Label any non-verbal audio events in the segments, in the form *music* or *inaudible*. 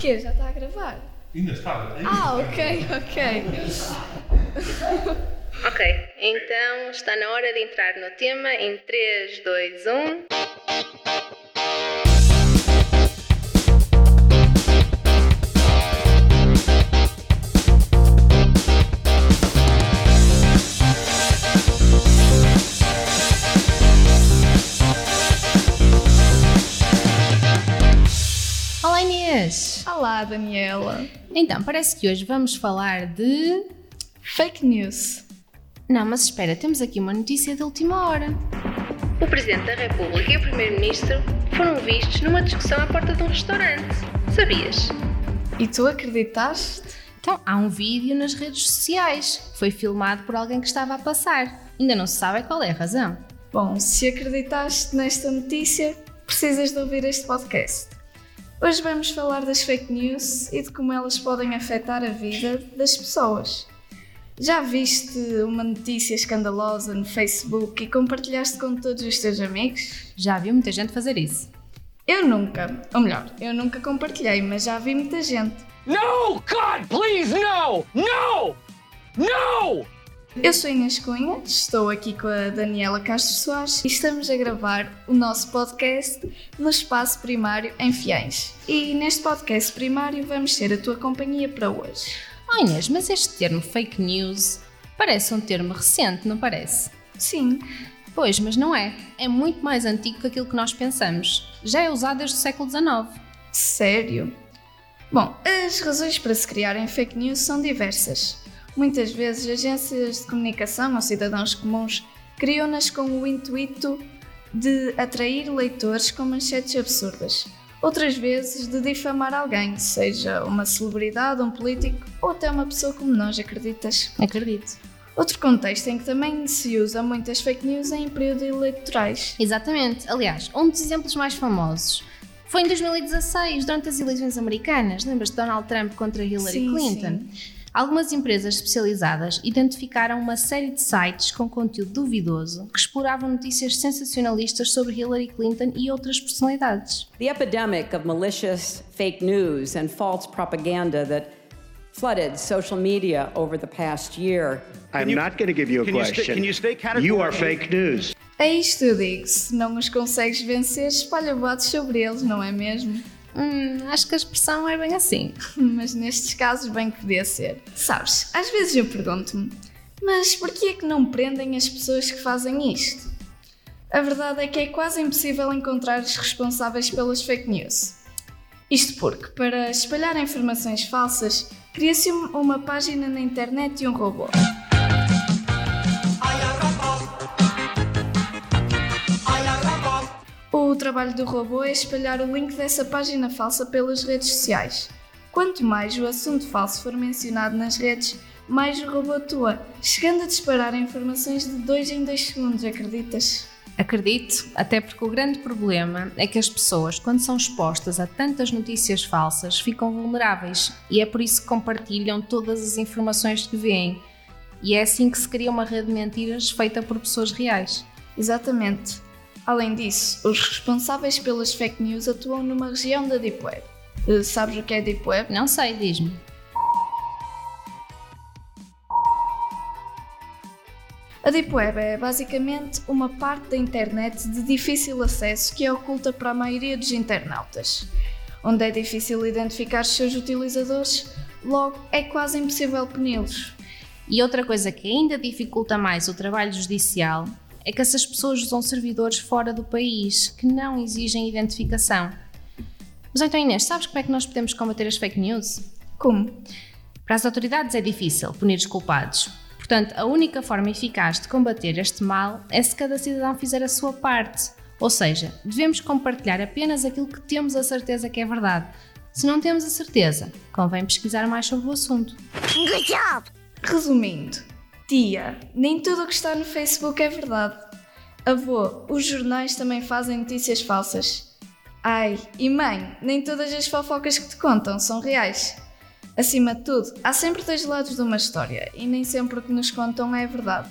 quê? Já está a gravar? Ainda está. Ah, ok, ok. Ok, então está na hora de entrar no tema em 3, 2, 1. Olá, Daniela. Então, parece que hoje vamos falar de. Fake news. Não, mas espera, temos aqui uma notícia de última hora. O Presidente da República e o Primeiro-Ministro foram vistos numa discussão à porta de um restaurante. Sabias? E tu acreditaste? Então, há um vídeo nas redes sociais. Foi filmado por alguém que estava a passar. Ainda não se sabe qual é a razão. Bom, se acreditaste nesta notícia, precisas de ouvir este podcast. Hoje vamos falar das fake news e de como elas podem afetar a vida das pessoas. Já viste uma notícia escandalosa no Facebook e compartilhaste com todos os teus amigos? Já viu muita gente fazer isso. Eu nunca, ou melhor, eu nunca compartilhei, mas já vi muita gente. No! God, please, no! No! No! Eu sou Inês Cunha, estou aqui com a Daniela Castro Soares e estamos a gravar o nosso podcast no espaço primário em Fiães. E neste podcast primário vamos ter a tua companhia para hoje. Oh Inês, mas este termo fake news parece um termo recente, não parece? Sim, Pois, mas não é. É muito mais antigo que aquilo que nós pensamos. Já é usado desde o século XIX. sério? Bom, as razões para se criarem fake news são diversas. Muitas vezes agências de comunicação ou cidadãos comuns criam-nas com o intuito de atrair leitores com manchetes absurdas. Outras vezes de difamar alguém, seja uma celebridade, um político ou até uma pessoa como nós, acreditas? Acredito. Outro contexto em que também se usa muitas fake news é em períodos eleitorais. Exatamente. Aliás, um dos exemplos mais famosos foi em 2016, durante as eleições americanas. Lembras de Donald Trump contra Hillary Sim, Clinton? Algumas empresas especializadas identificaram uma série de sites com conteúdo duvidoso que exploravam notícias sensacionalistas sobre Hillary Clinton e outras personalidades. The epidemic of malicious fake news and false propaganda that flooded social media over the past year I'm you- not going to give you a can you sta- question. can you stay You are fake news. A isto eu digo, se não os consegues vencer, espalha boatos sobre eles, não é mesmo? Hum, acho que a expressão é bem assim. *laughs* Mas nestes casos bem que podia ser. Sabes, às vezes eu pergunto-me, mas porquê é que não prendem as pessoas que fazem isto? A verdade é que é quase impossível encontrar os responsáveis pelas fake news. Isto porque, para espalhar informações falsas, cria-se um- uma página na internet e um robô. Trabalho do robô é espalhar o link dessa página falsa pelas redes sociais. Quanto mais o assunto falso for mencionado nas redes, mais o robô atua, chegando a disparar informações de 2 em 2 segundos, acreditas? Acredito, até porque o grande problema é que as pessoas, quando são expostas a tantas notícias falsas, ficam vulneráveis e é por isso que compartilham todas as informações que veem. E é assim que se cria uma rede de mentiras feita por pessoas reais. Exatamente. Além disso, os responsáveis pelas fake news atuam numa região da Deep Web. Eh, Sabes o que é Deep Web? Não sei, diz-me. A Deep Web é basicamente uma parte da internet de difícil acesso que é oculta para a maioria dos internautas. Onde é difícil identificar os seus utilizadores, logo é quase impossível puni-los. E outra coisa que ainda dificulta mais o trabalho judicial é que essas pessoas usam servidores fora do país que não exigem identificação. Mas então, Inês, sabes como é que nós podemos combater as fake news? Como? Para as autoridades é difícil punir os culpados. Portanto, a única forma eficaz de combater este mal é se cada cidadão fizer a sua parte. Ou seja, devemos compartilhar apenas aquilo que temos a certeza que é verdade. Se não temos a certeza, convém pesquisar mais sobre o assunto. Resumindo, tia, nem tudo o que está no Facebook é verdade. Avô, os jornais também fazem notícias falsas. Ai, e mãe, nem todas as fofocas que te contam são reais. Acima de tudo, há sempre dois lados de uma história e nem sempre o que nos contam é verdade.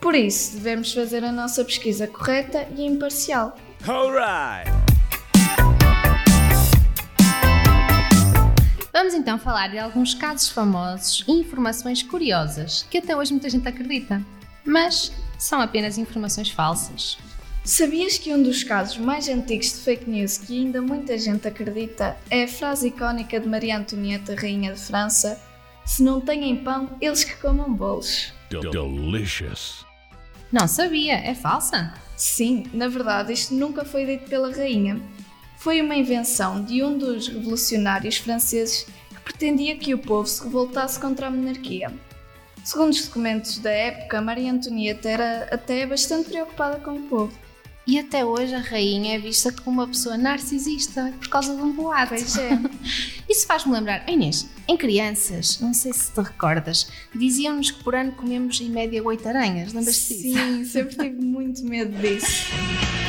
Por isso, devemos fazer a nossa pesquisa correta e imparcial. All Vamos então falar de alguns casos famosos e informações curiosas que até hoje muita gente acredita, mas são apenas informações falsas. Sabias que um dos casos mais antigos de fake news que ainda muita gente acredita é a frase icónica de Maria Antonieta, Rainha de França: Se não têm pão, eles que comam bolos. Delicious. Não sabia, é falsa? Sim, na verdade, isto nunca foi dito pela rainha. Foi uma invenção de um dos revolucionários franceses que pretendia que o povo se revoltasse contra a monarquia. Segundo os documentos da época, Maria Antonieta era até bastante preocupada com o povo. E até hoje a rainha é vista como uma pessoa narcisista por causa de um boato. Pois é. *laughs* Isso faz-me lembrar, Inês, em crianças, não sei se te recordas, diziam-nos que por ano comemos em média oito aranhas, lembras-te disso? Sim, sempre tive muito medo disso. *laughs*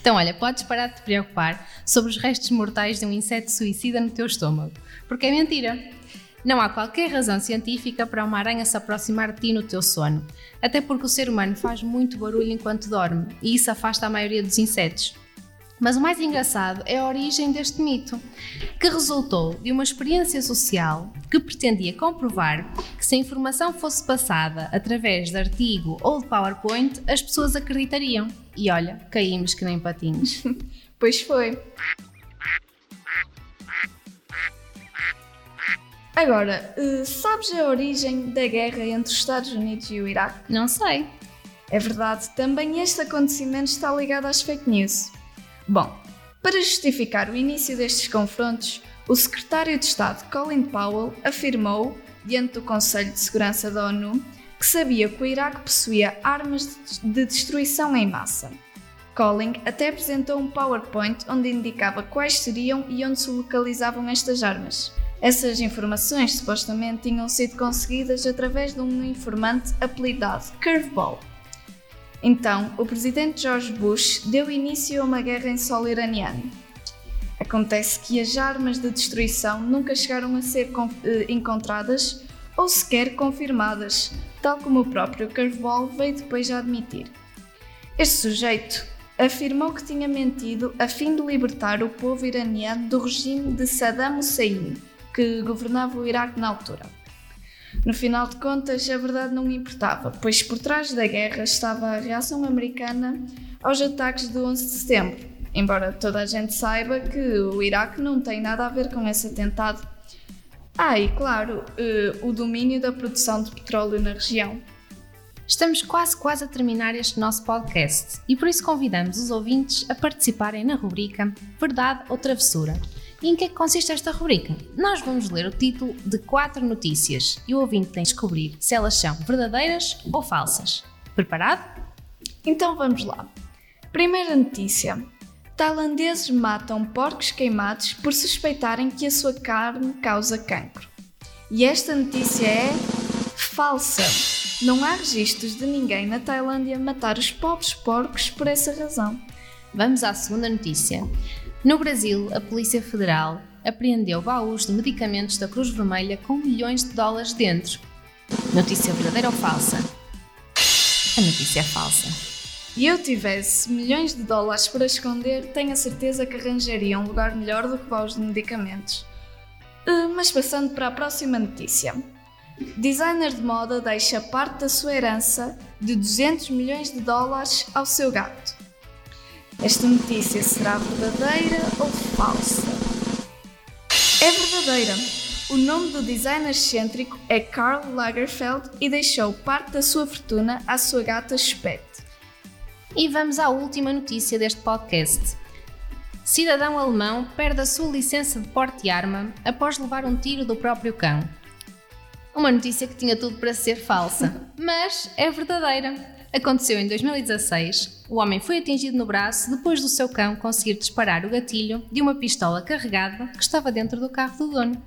Então, olha, podes parar de te preocupar sobre os restos mortais de um inseto suicida no teu estômago, porque é mentira. Não há qualquer razão científica para uma aranha se aproximar de ti no teu sono, até porque o ser humano faz muito barulho enquanto dorme e isso afasta a maioria dos insetos. Mas o mais engraçado é a origem deste mito, que resultou de uma experiência social que pretendia comprovar que se a informação fosse passada através de artigo ou de PowerPoint, as pessoas acreditariam. E olha, caímos que nem patinhos. *laughs* Pois foi. Agora, eh, sabes a origem da guerra entre os Estados Unidos e o Iraque? Não sei. É verdade, também este acontecimento está ligado às fake news. Bom, para justificar o início destes confrontos, o secretário de Estado Colin Powell afirmou, diante do Conselho de Segurança da ONU, que sabia que o Iraque possuía armas de destruição em massa. Colin até apresentou um PowerPoint onde indicava quais seriam e onde se localizavam estas armas. Essas informações supostamente tinham sido conseguidas através de um informante apelidado Curveball. Então, o presidente George Bush deu início a uma guerra em solo iraniano. Acontece que as armas de destruição nunca chegaram a ser eh, encontradas ou sequer confirmadas, tal como o próprio Curveball veio depois a admitir. Este sujeito afirmou que tinha mentido a fim de libertar o povo iraniano do regime de Saddam Hussein, que governava o Iraque na altura. No final de contas, a verdade não importava, pois por trás da guerra estava a reação americana aos ataques do 11 de setembro, embora toda a gente saiba que o Iraque não tem nada a ver com esse atentado. Ah, e claro, eh, o domínio da produção de petróleo na região. Estamos quase quase a terminar este nosso podcast e por isso convidamos os ouvintes a participarem na rubrica Verdade ou Travessura. E em que é que consiste esta rubrica? Nós vamos ler o título de quatro notícias e o ouvinte tem de descobrir se elas são verdadeiras ou falsas. Preparado? Então vamos lá. Primeira notícia. Tailandeses matam porcos queimados por suspeitarem que a sua carne causa cancro. E esta notícia é falsa. Não há registros de ninguém na Tailândia matar os pobres porcos por essa razão. Vamos à segunda notícia. No Brasil, a Polícia Federal apreendeu baús de medicamentos da Cruz Vermelha com milhões de dólares dentro. Notícia verdadeira ou falsa? A notícia é falsa. E eu tivesse milhões de dólares para esconder, tenho a certeza que arranjaria um lugar melhor do que baús de medicamentos. Uh, mas passando para a próxima notícia. Designer de moda deixa parte da sua herança de 200 milhões de dólares ao seu gato. Esta notícia será verdadeira ou falsa? É verdadeira. O nome do designer excêntrico é Karl Lagerfeld e deixou parte da sua fortuna à sua gata Spet. E vamos à última notícia deste podcast. Cidadão alemão perde a sua licença de porte de arma após levar um tiro do próprio cão. Uma notícia que tinha tudo para ser falsa, *laughs* mas é verdadeira. Aconteceu em 2016. O homem foi atingido no braço depois do seu cão conseguir disparar o gatilho de uma pistola carregada que estava dentro do carro do dono.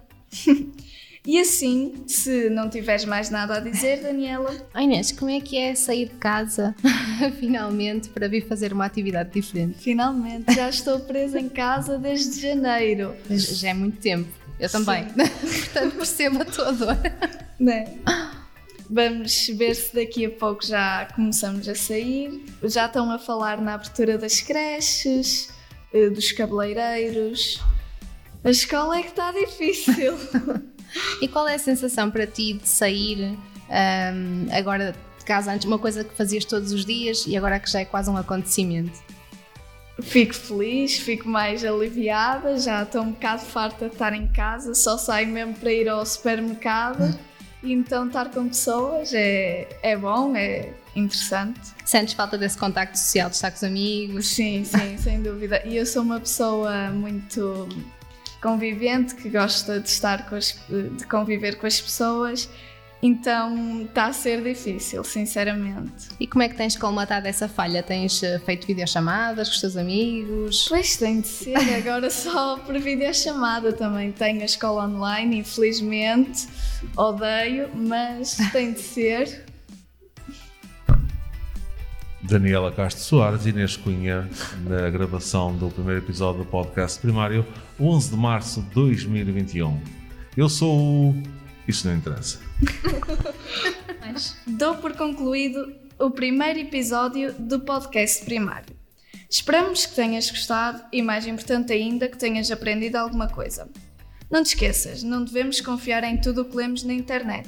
*laughs* E assim, se não tiveres mais nada a dizer, Daniela. Oh Inês, como é que é sair de casa *laughs* finalmente para vir fazer uma atividade diferente? Finalmente, já estou presa em casa desde janeiro. Já é muito tempo. Eu também. *laughs* Portanto, percebo a tua dor. Né? Vamos ver se daqui a pouco já começamos a sair. Já estão a falar na abertura das creches, eh, dos cabeleireiros. A escola é que está difícil. *laughs* E qual é a sensação para ti de sair ahm, agora de casa antes, uma coisa que fazias todos os dias e agora que já é quase um acontecimento? Fico feliz, fico mais aliviada, já estou um bocado farta de estar em casa, só saio mesmo para ir ao supermercado e então estar com pessoas é, é bom, é interessante. Sentes falta desse contacto social, de estar com os amigos? Sim, sim, sem dúvida. E eu sou uma pessoa muito convivente, que gosta de estar com as, de conviver com as pessoas, então está a ser difícil, sinceramente. E como é que tens colmatado essa falha? Tens eh, feito videochamadas com os teus amigos? Pois tem de ser, agora *laughs* só por videochamada também. Tenho a escola online, infelizmente, odeio, mas tem de ser. Daniela Castro Soares e Inês Cunha na gravação do primeiro episódio do podcast primário, 11 de março de 2021. Eu sou o. Isso não interessa. Dou por concluído o primeiro episódio do podcast primário. Esperamos que tenhas gostado e, mais importante ainda, que tenhas aprendido alguma coisa. Não te esqueças, não devemos confiar em tudo o que lemos na internet.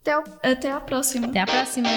Até, ao- até à próxima! Até à próxima!